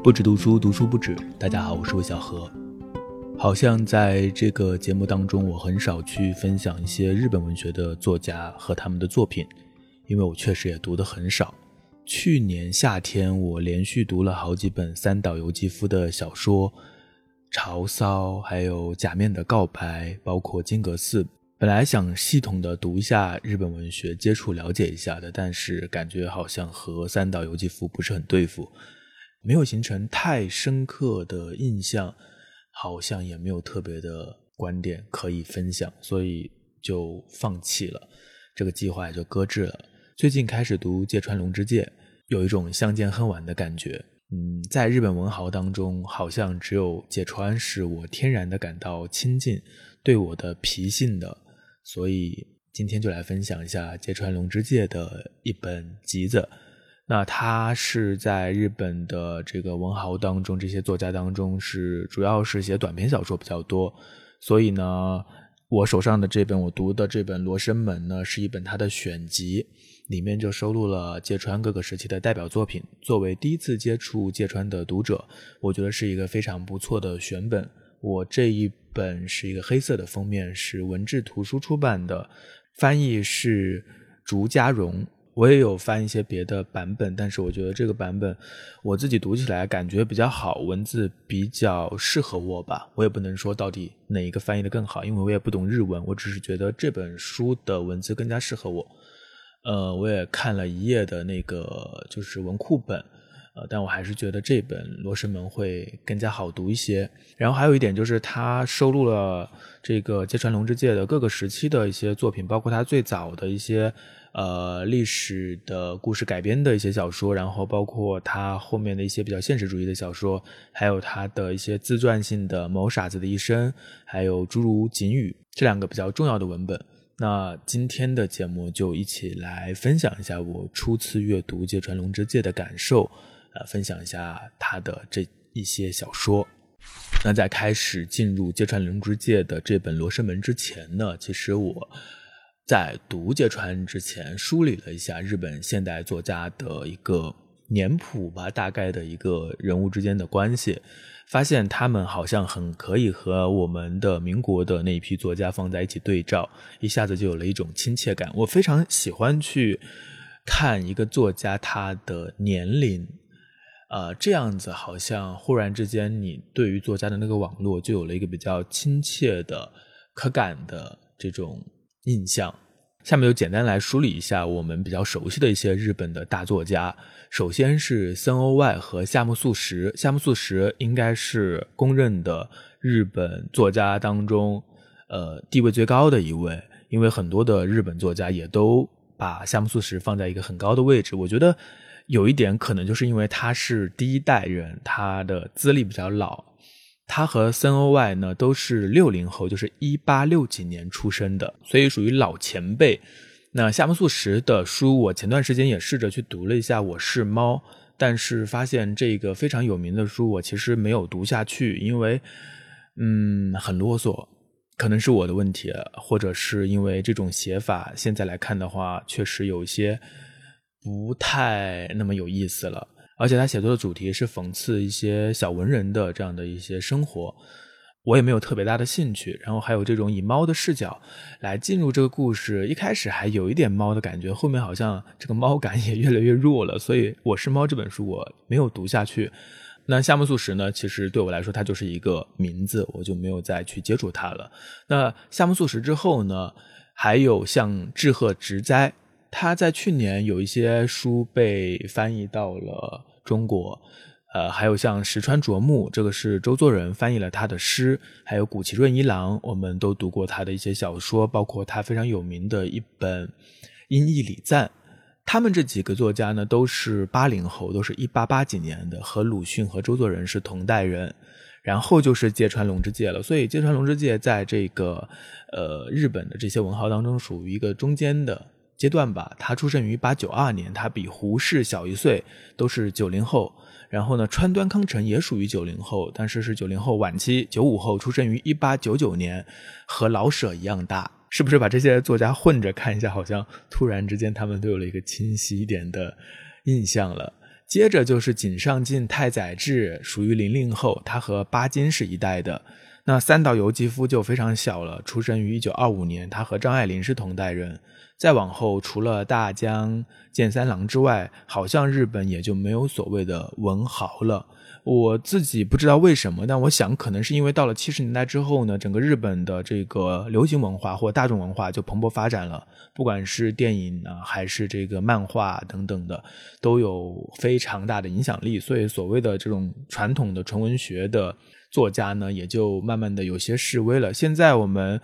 不止读书，读书不止。大家好，我是魏小何。好像在这个节目当中，我很少去分享一些日本文学的作家和他们的作品，因为我确实也读的很少。去年夏天，我连续读了好几本三岛由纪夫的小说，《潮骚》，还有《假面的告白》，包括《金阁寺》。本来想系统的读一下日本文学，接触了解一下的，但是感觉好像和三岛由纪夫不是很对付，没有形成太深刻的印象。好像也没有特别的观点可以分享，所以就放弃了这个计划，也就搁置了。最近开始读芥川龙之介，有一种相见恨晚的感觉。嗯，在日本文豪当中，好像只有芥川是我天然的感到亲近，对我的脾性的。所以今天就来分享一下芥川龙之介的一本集子。那他是在日本的这个文豪当中，这些作家当中是主要是写短篇小说比较多，所以呢，我手上的这本我读的这本《罗生门》呢，是一本他的选集，里面就收录了芥川各个时期的代表作品。作为第一次接触芥川的读者，我觉得是一个非常不错的选本。我这一本是一个黑色的封面，是文志图书出版的，翻译是竹家荣。我也有翻一些别的版本，但是我觉得这个版本我自己读起来感觉比较好，文字比较适合我吧。我也不能说到底哪一个翻译的更好，因为我也不懂日文。我只是觉得这本书的文字更加适合我。呃，我也看了一页的那个就是文库本，呃，但我还是觉得这本《罗生门》会更加好读一些。然后还有一点就是，它收录了这个芥川龙之介的各个时期的一些作品，包括他最早的一些。呃，历史的故事改编的一些小说，然后包括他后面的一些比较现实主义的小说，还有他的一些自传性的《某傻子的一生》，还有诸如《锦语》这两个比较重要的文本。那今天的节目就一起来分享一下我初次阅读芥川龙之介的感受，呃，分享一下他的这一些小说。那在开始进入芥川龙之介的这本《罗生门》之前呢，其实我。在读芥川之前，梳理了一下日本现代作家的一个年谱吧，大概的一个人物之间的关系，发现他们好像很可以和我们的民国的那一批作家放在一起对照，一下子就有了一种亲切感。我非常喜欢去看一个作家他的年龄，呃，这样子好像忽然之间，你对于作家的那个网络就有了一个比较亲切的、可感的这种。印象，下面就简单来梳理一下我们比较熟悉的一些日本的大作家。首先是森欧外和夏目漱石，夏目漱石应该是公认的日本作家当中，呃，地位最高的一位，因为很多的日本作家也都把夏目漱石放在一个很高的位置。我觉得有一点可能就是因为他是第一代人，他的资历比较老。他和森欧外呢都是六零后，就是一八六几年出生的，所以属于老前辈。那夏目漱石的书，我前段时间也试着去读了一下《我是猫》，但是发现这个非常有名的书，我其实没有读下去，因为嗯很啰嗦，可能是我的问题，或者是因为这种写法，现在来看的话，确实有一些不太那么有意思了。而且他写作的主题是讽刺一些小文人的这样的一些生活，我也没有特别大的兴趣。然后还有这种以猫的视角来进入这个故事，一开始还有一点猫的感觉，后面好像这个猫感也越来越弱了。所以《我是猫》这本书我没有读下去。那夏目漱石呢？其实对我来说，它就是一个名字，我就没有再去接触它了。那夏目漱石之后呢？还有像志贺直哉。他在去年有一些书被翻译到了中国，呃，还有像石川啄木，这个是周作人翻译了他的诗，还有古崎润一郎，我们都读过他的一些小说，包括他非常有名的一本《音译礼赞》。他们这几个作家呢，都是八零后，都是一八八几年的，和鲁迅和周作人是同代人。然后就是芥川龙之介了，所以芥川龙之介在这个呃日本的这些文豪当中，属于一个中间的。阶段吧，他出生于八九二年，他比胡适小一岁，都是九零后。然后呢，川端康成也属于九零后，但是是九零后晚期，九五后，出生于一八九九年，和老舍一样大。是不是把这些作家混着看一下，好像突然之间他们都有了一个清晰一点的印象了？接着就是井上进、太宰治，属于零零后，他和巴金是一代的。那三岛由纪夫就非常小了，出生于一九二五年，他和张爱玲是同代人。再往后，除了大江健三郎之外，好像日本也就没有所谓的文豪了。我自己不知道为什么，但我想可能是因为到了七十年代之后呢，整个日本的这个流行文化或大众文化就蓬勃发展了，不管是电影啊，还是这个漫画等等的，都有非常大的影响力。所以，所谓的这种传统的纯文学的作家呢，也就慢慢的有些示威了。现在我们。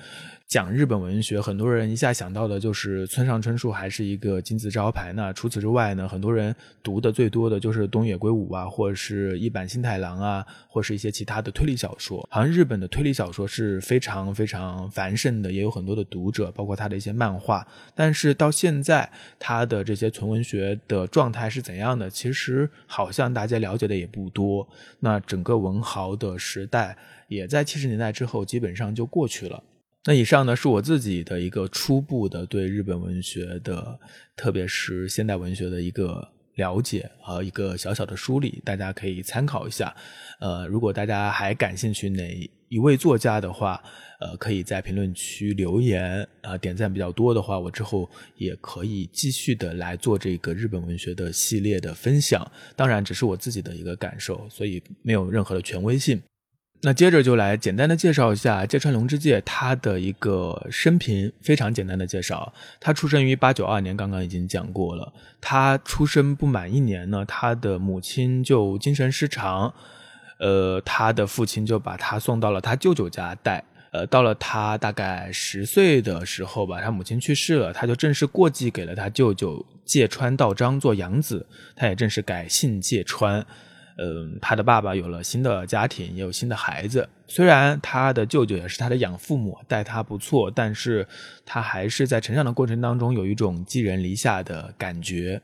讲日本文学，很多人一下想到的就是村上春树还是一个金字招牌。那除此之外呢，很多人读的最多的就是东野圭吾啊，或者是一坂新太郎啊，或是一些其他的推理小说。好像日本的推理小说是非常非常繁盛的，也有很多的读者，包括他的一些漫画。但是到现在，他的这些纯文学的状态是怎样的？其实好像大家了解的也不多。那整个文豪的时代也在七十年代之后基本上就过去了。那以上呢是我自己的一个初步的对日本文学的，特别是现代文学的一个了解和一个小小的梳理，大家可以参考一下。呃，如果大家还感兴趣哪一位作家的话，呃，可以在评论区留言啊，点赞比较多的话，我之后也可以继续的来做这个日本文学的系列的分享。当然，只是我自己的一个感受，所以没有任何的权威性。那接着就来简单的介绍一下芥川龙之介他的一个生平，非常简单的介绍。他出生于八九二年，刚刚已经讲过了。他出生不满一年呢，他的母亲就精神失常，呃，他的父亲就把他送到了他舅舅家带。呃，到了他大概十岁的时候吧，他母亲去世了，他就正式过继给了他舅舅芥川道章做养子，他也正式改姓芥川。嗯，他的爸爸有了新的家庭，也有新的孩子。虽然他的舅舅也是他的养父母，待他不错，但是他还是在成长的过程当中有一种寄人篱下的感觉。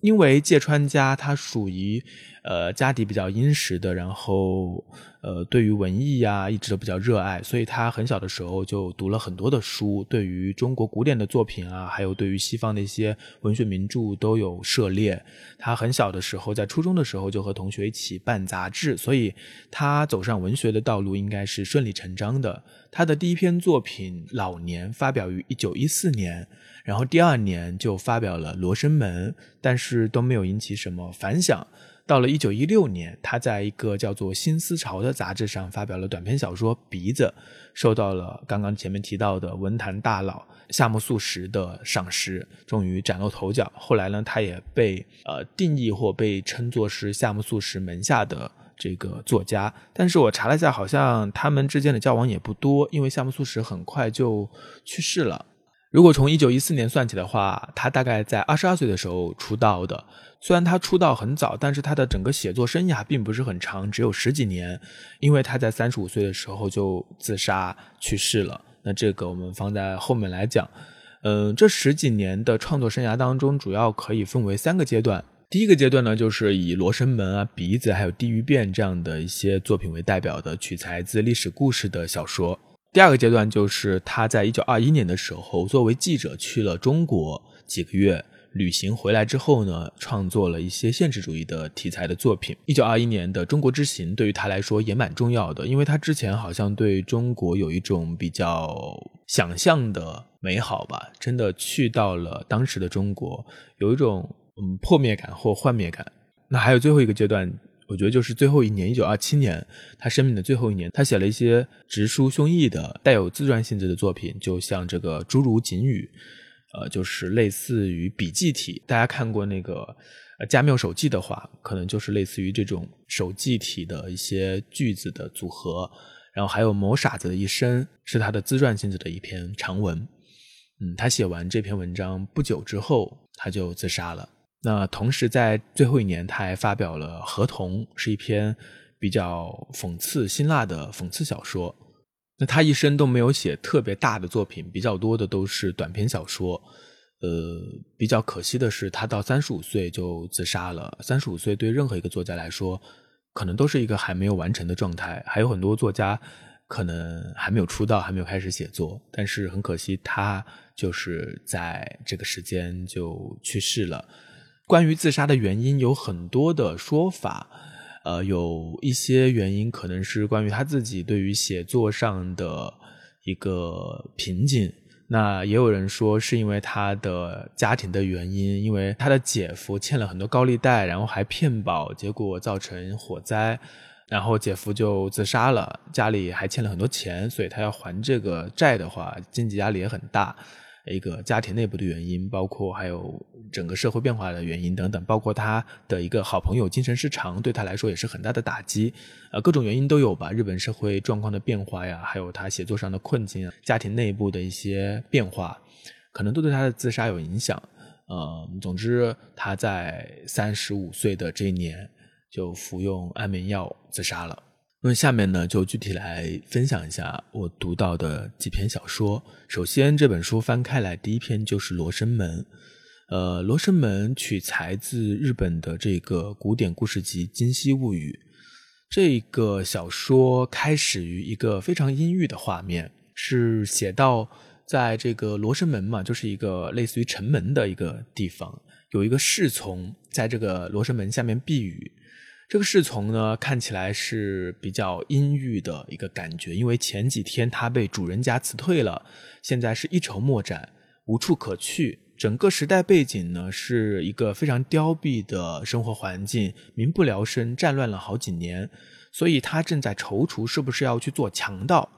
因为芥川家他属于。呃，家底比较殷实的，然后呃，对于文艺呀一直都比较热爱，所以他很小的时候就读了很多的书，对于中国古典的作品啊，还有对于西方的一些文学名著都有涉猎。他很小的时候，在初中的时候就和同学一起办杂志，所以他走上文学的道路应该是顺理成章的。他的第一篇作品《老年》发表于一九一四年，然后第二年就发表了《罗生门》，但是都没有引起什么反响。到了一九一六年，他在一个叫做《新思潮》的杂志上发表了短篇小说《鼻子》，受到了刚刚前面提到的文坛大佬夏目漱石的赏识，终于崭露头角。后来呢，他也被呃定义或被称作是夏目漱石门下的这个作家。但是我查了一下，好像他们之间的交往也不多，因为夏目漱石很快就去世了。如果从一九一四年算起的话，他大概在二十二岁的时候出道的。虽然他出道很早，但是他的整个写作生涯并不是很长，只有十几年，因为他在三十五岁的时候就自杀去世了。那这个我们放在后面来讲。嗯，这十几年的创作生涯当中，主要可以分为三个阶段。第一个阶段呢，就是以《罗生门》啊、《鼻子》还有《地狱变》这样的一些作品为代表的取材自历史故事的小说。第二个阶段就是他在一九二一年的时候，作为记者去了中国几个月。旅行回来之后呢，创作了一些现实主义的题材的作品。一九二一年的中国之行对于他来说也蛮重要的，因为他之前好像对中国有一种比较想象的美好吧，真的去到了当时的中国，有一种嗯破灭感或幻灭感。那还有最后一个阶段，我觉得就是最后一年，一九二七年，他生命的最后一年，他写了一些直抒胸臆的、带有自传性质的作品，就像这个《侏儒锦语》。呃，就是类似于笔记体，大家看过那个呃加缪手记的话，可能就是类似于这种手记体的一些句子的组合。然后还有《某傻子的一生》，是他的自传性质的一篇长文。嗯，他写完这篇文章不久之后，他就自杀了。那同时在最后一年，他还发表了《合同》，是一篇比较讽刺辛辣的讽刺小说。那他一生都没有写特别大的作品，比较多的都是短篇小说。呃，比较可惜的是，他到三十五岁就自杀了。三十五岁对任何一个作家来说，可能都是一个还没有完成的状态。还有很多作家可能还没有出道，还没有开始写作，但是很可惜，他就是在这个时间就去世了。关于自杀的原因有很多的说法，呃，有一些原因可能是关于他自己对于写作上的一个瓶颈。那也有人说是因为他的家庭的原因，因为他的姐夫欠了很多高利贷，然后还骗保，结果造成火灾，然后姐夫就自杀了，家里还欠了很多钱，所以他要还这个债的话，经济压力也很大。一个家庭内部的原因，包括还有整个社会变化的原因等等，包括他的一个好朋友精神失常，对他来说也是很大的打击。呃，各种原因都有吧。日本社会状况的变化呀，还有他写作上的困境啊，家庭内部的一些变化，可能都对他的自杀有影响。呃，总之他在三十五岁的这一年就服用安眠药自杀了。那么下面呢，就具体来分享一下我读到的几篇小说。首先，这本书翻开来，第一篇就是《罗生门》。呃，《罗生门》取材自日本的这个古典故事集《今昔物语》。这个小说开始于一个非常阴郁的画面，是写到在这个罗生门嘛，就是一个类似于城门的一个地方，有一个侍从在这个罗生门下面避雨。这个侍从呢，看起来是比较阴郁的一个感觉，因为前几天他被主人家辞退了，现在是一筹莫展，无处可去。整个时代背景呢，是一个非常凋敝的生活环境，民不聊生，战乱了好几年，所以他正在踌躇是不是要去做强盗。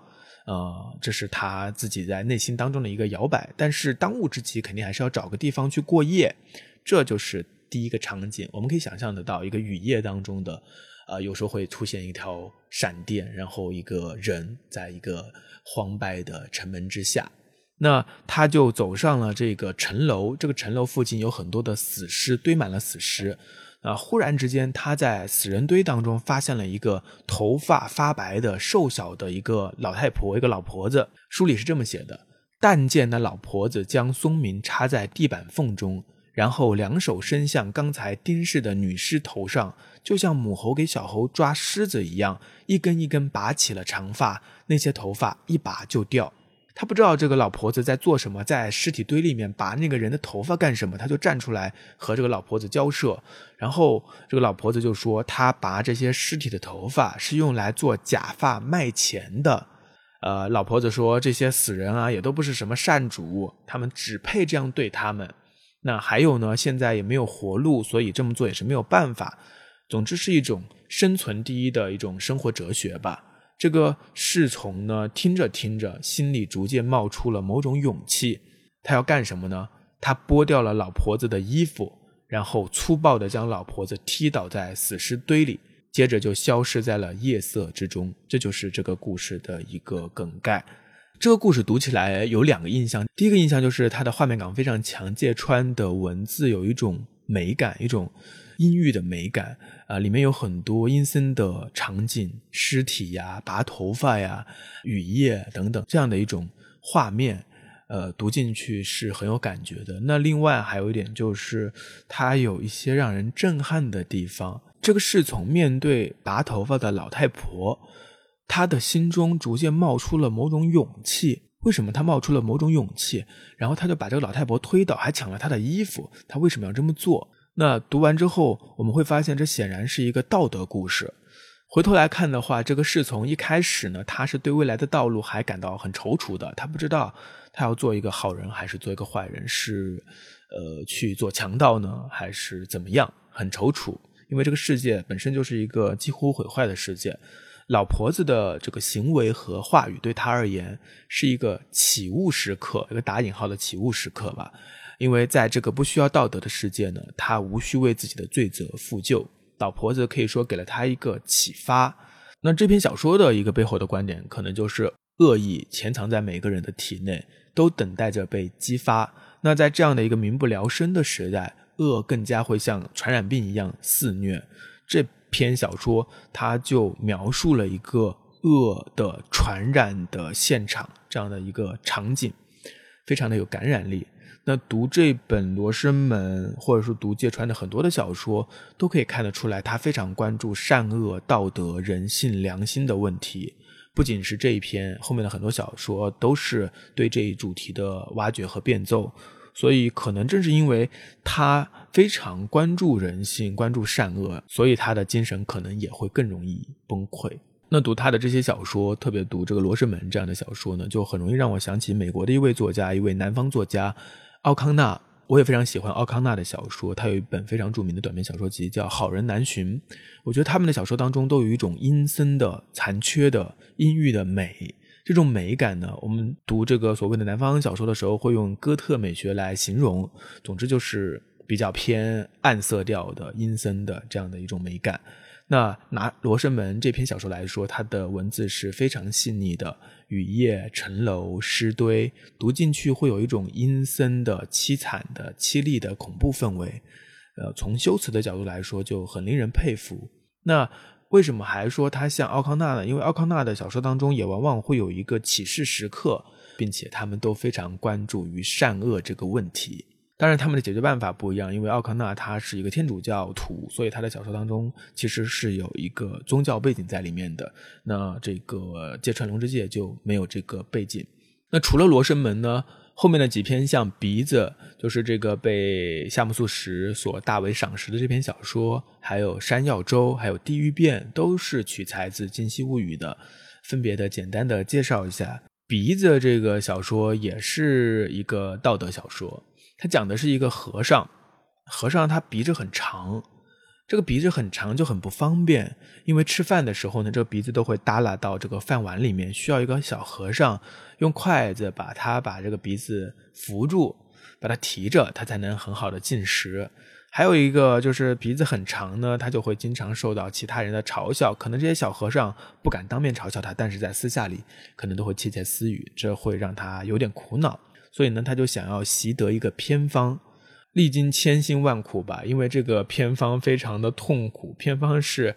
呃，这是他自己在内心当中的一个摇摆。但是当务之急，肯定还是要找个地方去过夜，这就是。第一个场景，我们可以想象得到，一个雨夜当中的，呃，有时候会出现一条闪电，然后一个人在一个荒败的城门之下，那他就走上了这个城楼，这个城楼附近有很多的死尸，堆满了死尸，啊，忽然之间，他在死人堆当中发现了一个头发发白的瘦小的一个老太婆，一个老婆子。书里是这么写的：但见那老婆子将松明插在地板缝中。然后两手伸向刚才钉尸的女尸头上，就像母猴给小猴抓虱子一样，一根一根拔起了长发，那些头发一拔就掉。他不知道这个老婆子在做什么，在尸体堆里面拔那个人的头发干什么，他就站出来和这个老婆子交涉。然后这个老婆子就说，他拔这些尸体的头发是用来做假发卖钱的。呃，老婆子说，这些死人啊，也都不是什么善主，他们只配这样对他们。那还有呢？现在也没有活路，所以这么做也是没有办法。总之是一种生存第一的一种生活哲学吧。这个侍从呢，听着听着，心里逐渐冒出了某种勇气。他要干什么呢？他剥掉了老婆子的衣服，然后粗暴地将老婆子踢倒在死尸堆里，接着就消失在了夜色之中。这就是这个故事的一个梗概。这个故事读起来有两个印象，第一个印象就是它的画面感非常强，芥川的文字有一种美感，一种阴郁的美感啊，里面有很多阴森的场景，尸体呀、拔头发呀、雨夜等等这样的一种画面，呃，读进去是很有感觉的。那另外还有一点就是，它有一些让人震撼的地方。这个侍从面对拔头发的老太婆。他的心中逐渐冒出了某种勇气。为什么他冒出了某种勇气？然后他就把这个老太婆推倒，还抢了她的衣服。他为什么要这么做？那读完之后，我们会发现这显然是一个道德故事。回头来看的话，这个侍从一开始呢，他是对未来的道路还感到很踌躇的。他不知道他要做一个好人还是做一个坏人，是呃去做强盗呢，还是怎么样？很踌躇，因为这个世界本身就是一个几乎毁坏的世界。老婆子的这个行为和话语对他而言是一个启悟时刻，一个打引号的启悟时刻吧。因为在这个不需要道德的世界呢，他无需为自己的罪责负疚。老婆子可以说给了他一个启发。那这篇小说的一个背后的观点，可能就是恶意潜藏在每个人的体内，都等待着被激发。那在这样的一个民不聊生的时代，恶更加会像传染病一样肆虐。这。篇小说，它就描述了一个恶的传染的现场，这样的一个场景，非常的有感染力。那读这本《罗生门》，或者说读芥川的很多的小说，都可以看得出来，他非常关注善恶、道德、人性、良心的问题。不仅是这一篇，后面的很多小说都是对这一主题的挖掘和变奏。所以可能正是因为他非常关注人性、关注善恶，所以他的精神可能也会更容易崩溃。那读他的这些小说，特别读这个《罗生门》这样的小说呢，就很容易让我想起美国的一位作家，一位南方作家奥康纳。我也非常喜欢奥康纳的小说，他有一本非常著名的短篇小说集叫《好人难寻》。我觉得他们的小说当中都有一种阴森的、残缺的、阴郁的美。这种美感呢，我们读这个所谓的南方小说的时候，会用哥特美学来形容。总之就是比较偏暗色调的、阴森的这样的一种美感。那拿《罗生门》这篇小说来说，它的文字是非常细腻的，雨夜、城楼、诗堆，读进去会有一种阴森的、凄惨的、凄厉的恐怖氛围。呃，从修辞的角度来说，就很令人佩服。那。为什么还说他像奥康纳呢？因为奥康纳的小说当中也往往会有一个启示时刻，并且他们都非常关注于善恶这个问题。当然，他们的解决办法不一样，因为奥康纳他是一个天主教徒，所以他的小说当中其实是有一个宗教背景在里面的。那这个芥川龙之介就没有这个背景。那除了《罗生门》呢？后面的几篇像鼻子，就是这个被夏目漱石所大为赏识的这篇小说，还有山药粥，还有地狱变，都是取材自《今昔物语》的。分别的简单的介绍一下，鼻子这个小说也是一个道德小说，它讲的是一个和尚，和尚他鼻子很长。这个鼻子很长就很不方便，因为吃饭的时候呢，这个鼻子都会耷拉到这个饭碗里面，需要一个小和尚用筷子把它把这个鼻子扶住，把它提着，他才能很好的进食。还有一个就是鼻子很长呢，他就会经常受到其他人的嘲笑，可能这些小和尚不敢当面嘲笑他，但是在私下里可能都会窃窃私语，这会让他有点苦恼，所以呢，他就想要习得一个偏方。历经千辛万苦吧，因为这个偏方非常的痛苦。偏方是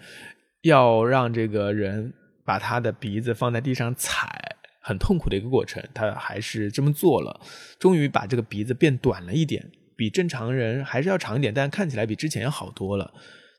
要让这个人把他的鼻子放在地上踩，很痛苦的一个过程。他还是这么做了，终于把这个鼻子变短了一点，比正常人还是要长一点，但看起来比之前要好多了。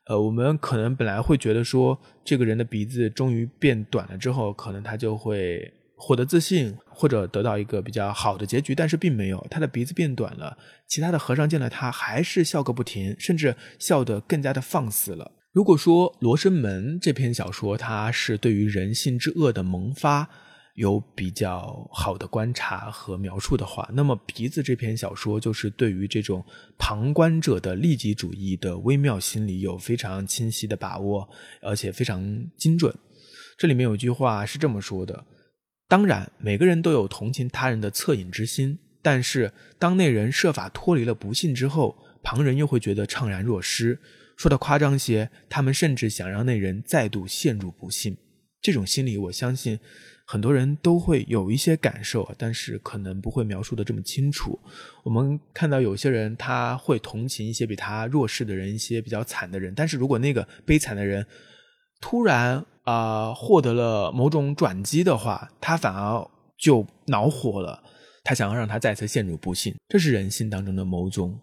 呃，我们可能本来会觉得说，这个人的鼻子终于变短了之后，可能他就会。获得自信或者得到一个比较好的结局，但是并没有，他的鼻子变短了。其他的和尚见了他还是笑个不停，甚至笑得更加的放肆了。如果说《罗生门》这篇小说它是对于人性之恶的萌发有比较好的观察和描述的话，那么《鼻子》这篇小说就是对于这种旁观者的利己主义的微妙心理有非常清晰的把握，而且非常精准。这里面有一句话是这么说的。当然，每个人都有同情他人的恻隐之心，但是当那人设法脱离了不幸之后，旁人又会觉得怅然若失。说的夸张些，他们甚至想让那人再度陷入不幸。这种心理，我相信很多人都会有一些感受，但是可能不会描述的这么清楚。我们看到有些人他会同情一些比他弱势的人，一些比较惨的人，但是如果那个悲惨的人突然。啊，获得了某种转机的话，他反而就恼火了，他想要让他再次陷入不幸，这是人性当中的某种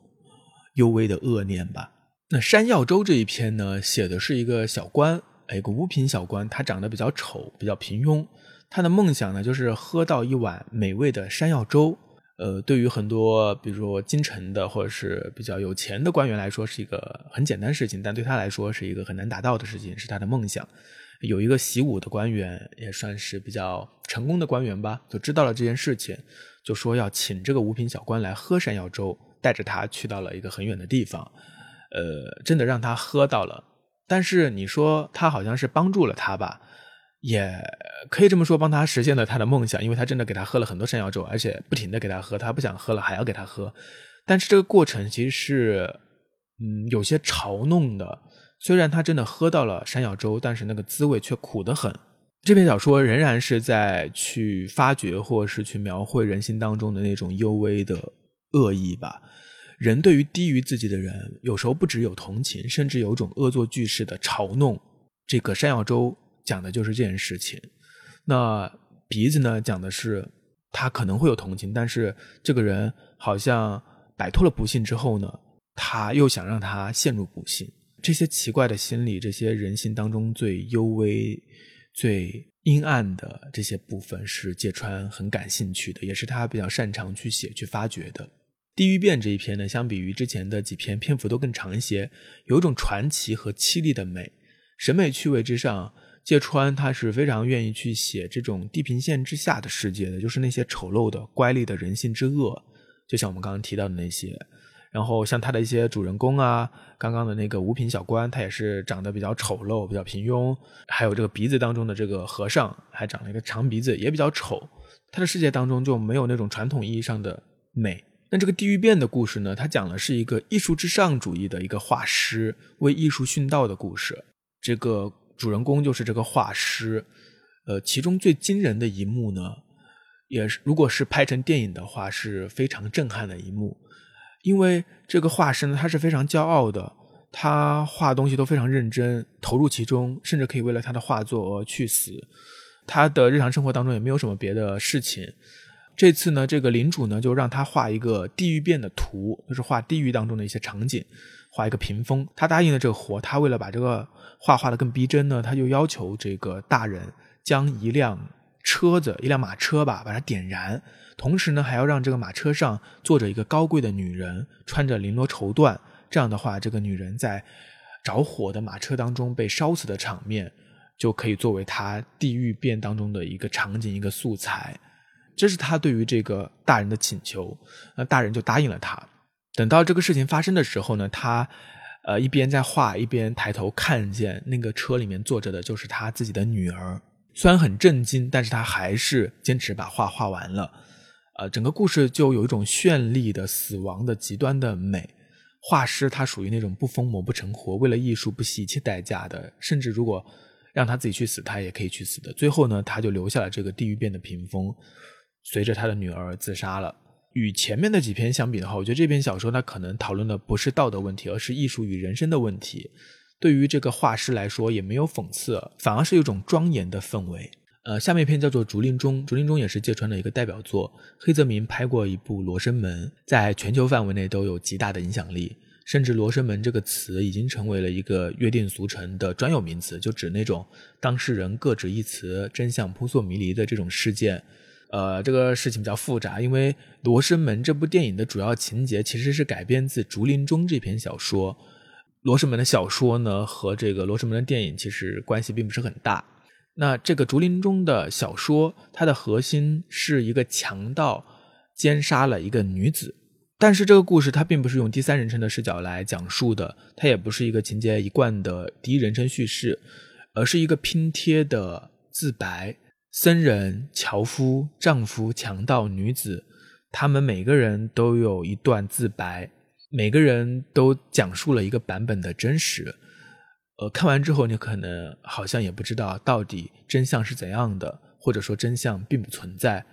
幽微的恶念吧。那山药粥这一篇呢，写的是一个小官，一个五品小官，他长得比较丑，比较平庸，他的梦想呢就是喝到一碗美味的山药粥。呃，对于很多比如说京城的或者是比较有钱的官员来说，是一个很简单事情，但对他来说是一个很难达到的事情，是他的梦想。有一个习武的官员，也算是比较成功的官员吧，就知道了这件事情，就说要请这个五品小官来喝山药粥，带着他去到了一个很远的地方，呃，真的让他喝到了。但是你说他好像是帮助了他吧，也可以这么说，帮他实现了他的梦想，因为他真的给他喝了很多山药粥，而且不停的给他喝，他不想喝了还要给他喝。但是这个过程其实是，嗯，有些嘲弄的。虽然他真的喝到了山药粥，但是那个滋味却苦得很。这篇小说仍然是在去发掘或是去描绘人心当中的那种幽微的恶意吧。人对于低于自己的人，有时候不只有同情，甚至有种恶作剧式的嘲弄。这个山药粥讲的就是这件事情。那鼻子呢，讲的是他可能会有同情，但是这个人好像摆脱了不幸之后呢，他又想让他陷入不幸。这些奇怪的心理，这些人性当中最幽微、最阴暗的这些部分，是芥川很感兴趣的，也是他比较擅长去写、去发掘的。地狱变这一篇呢，相比于之前的几篇，篇幅都更长一些，有一种传奇和凄厉的美。审美趣味之上，芥川他是非常愿意去写这种地平线之下的世界的，就是那些丑陋的、乖戾的人性之恶，就像我们刚刚提到的那些。然后像他的一些主人公啊，刚刚的那个五品小官，他也是长得比较丑陋、比较平庸。还有这个鼻子当中的这个和尚，还长了一个长鼻子，也比较丑。他的世界当中就没有那种传统意义上的美。那这个地狱变的故事呢？它讲的是一个艺术至上主义的一个画师为艺术殉道的故事。这个主人公就是这个画师。呃，其中最惊人的一幕呢，也是如果是拍成电影的话，是非常震撼的一幕。因为这个画师呢，他是非常骄傲的，他画东西都非常认真，投入其中，甚至可以为了他的画作而去死。他的日常生活当中也没有什么别的事情。这次呢，这个领主呢就让他画一个地狱变的图，就是画地狱当中的一些场景，画一个屏风。他答应了这个活，他为了把这个画画的更逼真呢，他就要求这个大人将一辆车子，一辆马车吧，把它点燃。同时呢，还要让这个马车上坐着一个高贵的女人，穿着绫罗绸缎。这样的话，这个女人在着火的马车当中被烧死的场面，就可以作为他地狱变当中的一个场景、一个素材。这是他对于这个大人的请求，那大人就答应了他。等到这个事情发生的时候呢，他呃一边在画，一边抬头看见那个车里面坐着的就是他自己的女儿。虽然很震惊，但是他还是坚持把画画完了。呃，整个故事就有一种绚丽的死亡的极端的美。画师他属于那种不疯魔不成活，为了艺术不惜一切代价的，甚至如果让他自己去死，他也可以去死的。最后呢，他就留下了这个地狱变的屏风，随着他的女儿自杀了。与前面的几篇相比的话，我觉得这篇小说它可能讨论的不是道德问题，而是艺术与人生的问题。对于这个画师来说，也没有讽刺，反而是一种庄严的氛围。呃，下面一篇叫做《竹林中》，竹林中也是芥川的一个代表作。黑泽明拍过一部《罗生门》，在全球范围内都有极大的影响力，甚至“罗生门”这个词已经成为了一个约定俗成的专有名词，就指那种当事人各执一词、真相扑朔迷离的这种事件。呃，这个事情比较复杂，因为《罗生门》这部电影的主要情节其实是改编自《竹林中》这篇小说。《罗生门》的小说呢，和这个《罗生门》的电影其实关系并不是很大。那这个竹林中的小说，它的核心是一个强盗奸杀了一个女子，但是这个故事它并不是用第三人称的视角来讲述的，它也不是一个情节一贯的第一人称叙事，而是一个拼贴的自白。僧人、樵夫、丈夫、强盗、女子，他们每个人都有一段自白，每个人都讲述了一个版本的真实。呃，看完之后，你可能好像也不知道到底真相是怎样的，或者说真相并不存在，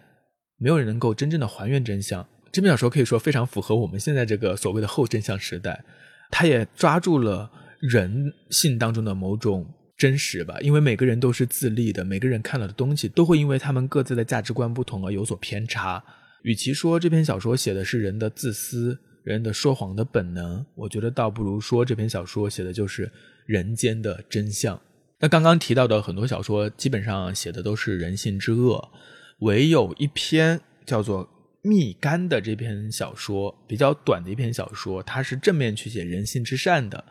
没有人能够真正的还原真相。这篇小说可以说非常符合我们现在这个所谓的后真相时代，它也抓住了人性当中的某种真实吧。因为每个人都是自立的，每个人看到的东西都会因为他们各自的价值观不同而有所偏差。与其说这篇小说写的是人的自私、人的说谎的本能，我觉得倒不如说这篇小说写的就是。人间的真相。那刚刚提到的很多小说，基本上写的都是人性之恶，唯有一篇叫做《蜜柑》的这篇小说，比较短的一篇小说，它是正面去写人性之善的，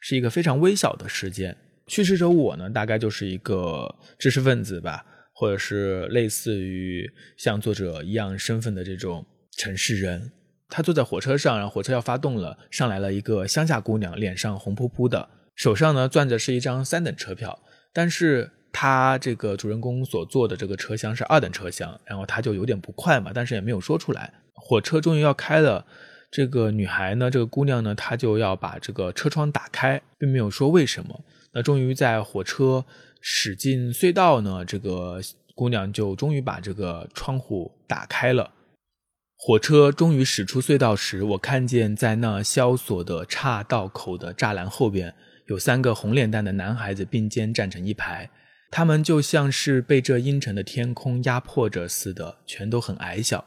是一个非常微小的事件。叙事者我呢，大概就是一个知识分子吧，或者是类似于像作者一样身份的这种城市人。他坐在火车上，然后火车要发动了，上来了一个乡下姑娘，脸上红扑扑的。手上呢攥着是一张三等车票，但是他这个主人公所坐的这个车厢是二等车厢，然后他就有点不快嘛，但是也没有说出来。火车终于要开了，这个女孩呢，这个姑娘呢，她就要把这个车窗打开，并没有说为什么。那终于在火车驶进隧道呢，这个姑娘就终于把这个窗户打开了。火车终于驶出隧道时，我看见在那萧索的岔道口的栅栏后边。有三个红脸蛋的男孩子并肩站成一排，他们就像是被这阴沉的天空压迫着似的，全都很矮小，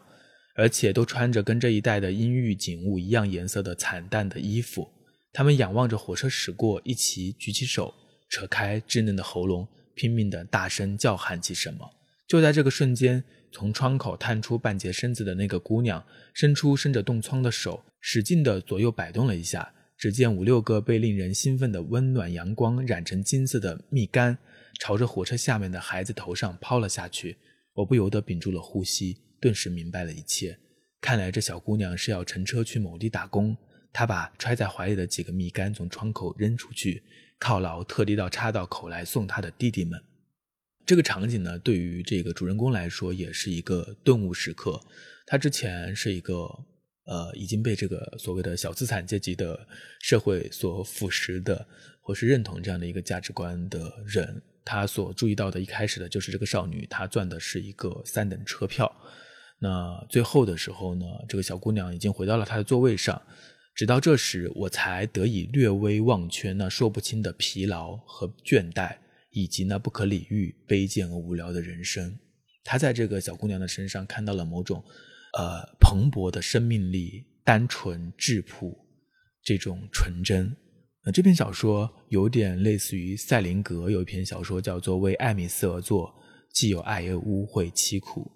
而且都穿着跟这一带的阴郁景物一样颜色的惨淡的衣服。他们仰望着火车驶过，一齐举起手，扯开稚嫩的喉咙，拼命地大声叫喊起什么。就在这个瞬间，从窗口探出半截身子的那个姑娘，伸出伸着冻疮的手，使劲地左右摆动了一下。只见五六个被令人兴奋的温暖阳光染成金色的蜜柑，朝着火车下面的孩子头上抛了下去。我不由得屏住了呼吸，顿时明白了一切。看来这小姑娘是要乘车去某地打工。她把揣在怀里的几个蜜柑从窗口扔出去，犒劳特地到岔道口来送她的弟弟们。这个场景呢，对于这个主人公来说也是一个顿悟时刻。他之前是一个呃已经被这个所谓的小资产阶级的社会所腐蚀的，或是认同这样的一个价值观的人。他所注意到的，一开始的就是这个少女，她赚的是一个三等车票。那最后的时候呢，这个小姑娘已经回到了她的座位上。直到这时，我才得以略微忘却那说不清的疲劳和倦怠。以及那不可理喻、卑贱而无聊的人生，他在这个小姑娘的身上看到了某种，呃，蓬勃的生命力、单纯质朴这种纯真。那这篇小说有点类似于塞林格有一篇小说叫做《为艾米斯而作》，既有爱又污秽凄苦。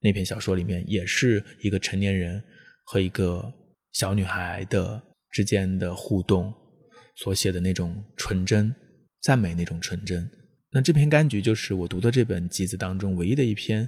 那篇小说里面也是一个成年人和一个小女孩的之间的互动所写的那种纯真、赞美那种纯真。那这篇柑橘就是我读的这本集子当中唯一的一篇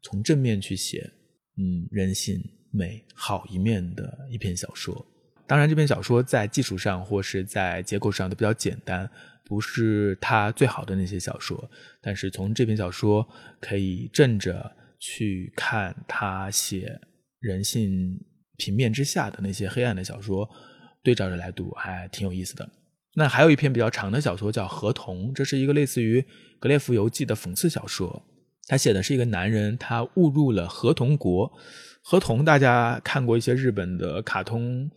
从正面去写，嗯，人性美好一面的一篇小说。当然，这篇小说在技术上或是在结构上都比较简单，不是他最好的那些小说。但是从这篇小说可以正着去看他写人性平面之下的那些黑暗的小说，对照着来读，还挺有意思的。那还有一篇比较长的小说叫《河童》，这是一个类似于《格列佛游记》的讽刺小说。他写的是一个男人，他误入了河童国。河童，大家看过一些日本的卡通，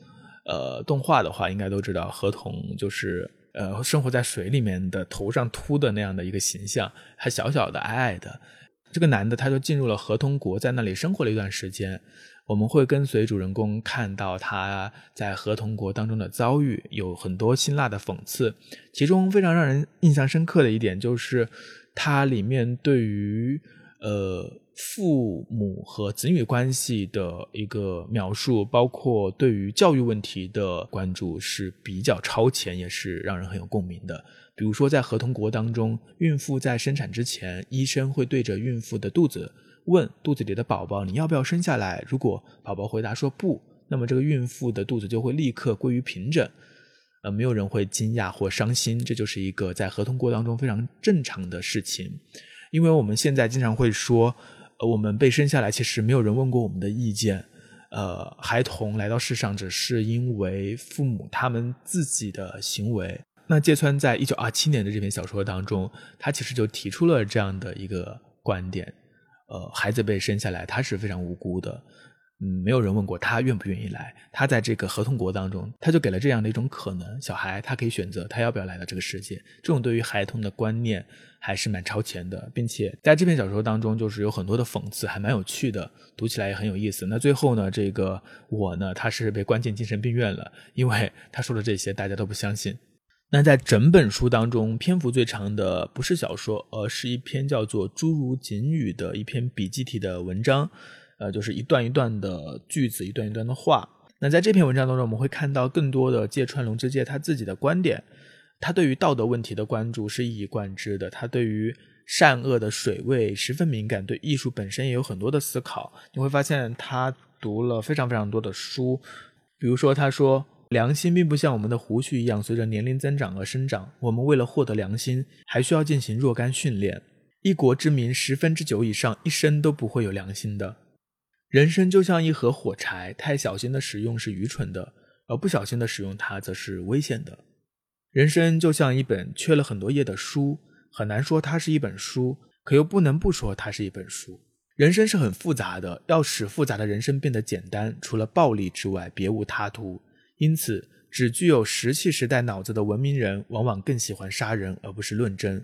呃，动画的话，应该都知道，河童就是呃，生活在水里面的头上秃的那样的一个形象，还小小的、矮矮的。这个男的他就进入了河童国，在那里生活了一段时间。我们会跟随主人公看到他在合同国当中的遭遇，有很多辛辣的讽刺。其中非常让人印象深刻的一点就是，它里面对于呃父母和子女关系的一个描述，包括对于教育问题的关注是比较超前，也是让人很有共鸣的。比如说，在合同国当中，孕妇在生产之前，医生会对着孕妇的肚子。问肚子里的宝宝你要不要生下来？如果宝宝回答说不，那么这个孕妇的肚子就会立刻归于平整，呃，没有人会惊讶或伤心，这就是一个在合同国当中非常正常的事情。因为我们现在经常会说，呃，我们被生下来其实没有人问过我们的意见，呃，孩童来到世上只是因为父母他们自己的行为。那芥川在一九二七年的这篇小说当中，他其实就提出了这样的一个观点。呃，孩子被生下来，他是非常无辜的，嗯，没有人问过他愿不愿意来。他在这个合同国当中，他就给了这样的一种可能：小孩他可以选择他要不要来到这个世界。这种对于孩童的观念还是蛮超前的，并且在这篇小说当中，就是有很多的讽刺，还蛮有趣的，读起来也很有意思。那最后呢，这个我呢，他是被关进精神病院了，因为他说的这些大家都不相信。那在整本书当中，篇幅最长的不是小说，而是一篇叫做《诸如锦语》的一篇笔记体的文章，呃，就是一段一段的句子，一段一段的话。那在这篇文章当中，我们会看到更多的芥川龙之介他自己的观点，他对于道德问题的关注是一以贯之的，他对于善恶的水位十分敏感，对艺术本身也有很多的思考。你会发现他读了非常非常多的书，比如说他说。良心并不像我们的胡须一样随着年龄增长而生长。我们为了获得良心，还需要进行若干训练。一国之民十分之九以上一生都不会有良心的。人生就像一盒火柴，太小心的使用是愚蠢的，而不小心的使用它则是危险的。人生就像一本缺了很多页的书，很难说它是一本书，可又不能不说它是一本书。人生是很复杂的，要使复杂的人生变得简单，除了暴力之外，别无他途。因此，只具有石器时代脑子的文明人，往往更喜欢杀人而不是论争。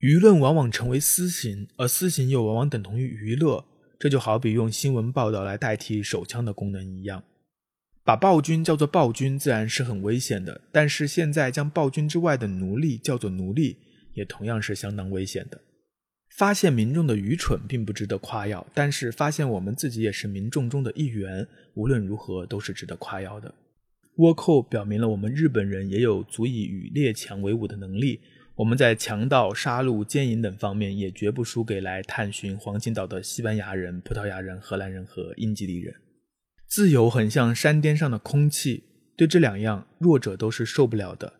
舆论往往成为私刑，而私刑又往往等同于娱乐。这就好比用新闻报道来代替手枪的功能一样。把暴君叫做暴君，自然是很危险的。但是现在将暴君之外的奴隶叫做奴隶，也同样是相当危险的。发现民众的愚蠢并不值得夸耀，但是发现我们自己也是民众中的一员，无论如何都是值得夸耀的。倭寇表明了我们日本人也有足以与列强为伍的能力。我们在强盗、杀戮、奸淫等方面也绝不输给来探寻黄金岛的西班牙人、葡萄牙人、荷兰人和英吉利人。自由很像山巅上的空气，对这两样弱者都是受不了的。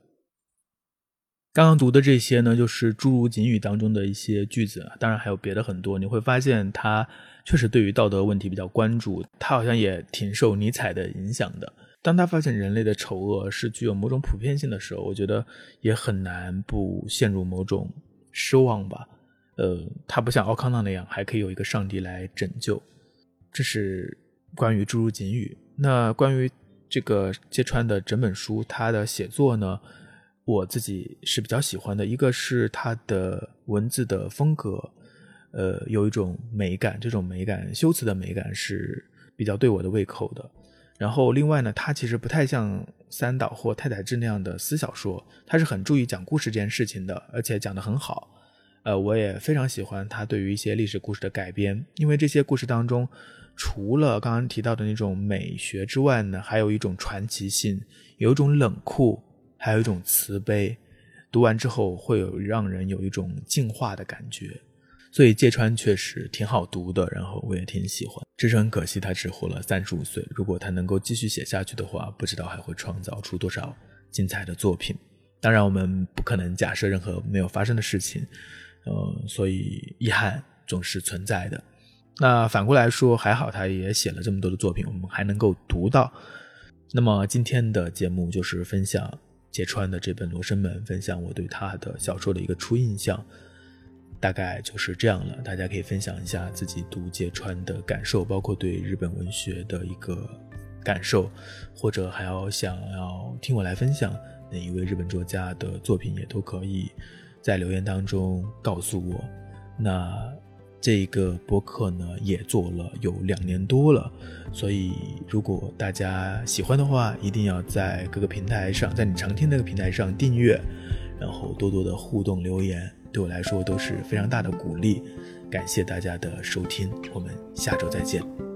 刚刚读的这些呢，就是《诸如锦语》当中的一些句子，当然还有别的很多。你会发现他确实对于道德问题比较关注，他好像也挺受尼采的影响的。当他发现人类的丑恶是具有某种普遍性的时候，我觉得也很难不陷入某种失望吧。呃，他不像奥康纳那样还可以有一个上帝来拯救。这是关于《诸如锦语》。那关于这个芥川的整本书，他的写作呢，我自己是比较喜欢的。一个是他的文字的风格，呃，有一种美感，这种美感，修辞的美感是比较对我的胃口的。然后，另外呢，它其实不太像三岛或太宰治那样的私小说，它是很注意讲故事这件事情的，而且讲得很好。呃，我也非常喜欢他对于一些历史故事的改编，因为这些故事当中，除了刚刚提到的那种美学之外呢，还有一种传奇性，有一种冷酷，还有一种慈悲。读完之后，会有让人有一种净化的感觉。所以芥川确实挺好读的，然后我也挺喜欢。只是很可惜，他只活了三十五岁。如果他能够继续写下去的话，不知道还会创造出多少精彩的作品。当然，我们不可能假设任何没有发生的事情，呃，所以遗憾总是存在的。那反过来说，还好他也写了这么多的作品，我们还能够读到。那么今天的节目就是分享芥川的这本《罗生门》，分享我对他的小说的一个初印象。大概就是这样了，大家可以分享一下自己读芥川的感受，包括对日本文学的一个感受，或者还要想要听我来分享哪一位日本作家的作品，也都可以在留言当中告诉我。那这个播客呢，也做了有两年多了，所以如果大家喜欢的话，一定要在各个平台上，在你常听那个平台上订阅，然后多多的互动留言。对我来说都是非常大的鼓励，感谢大家的收听，我们下周再见。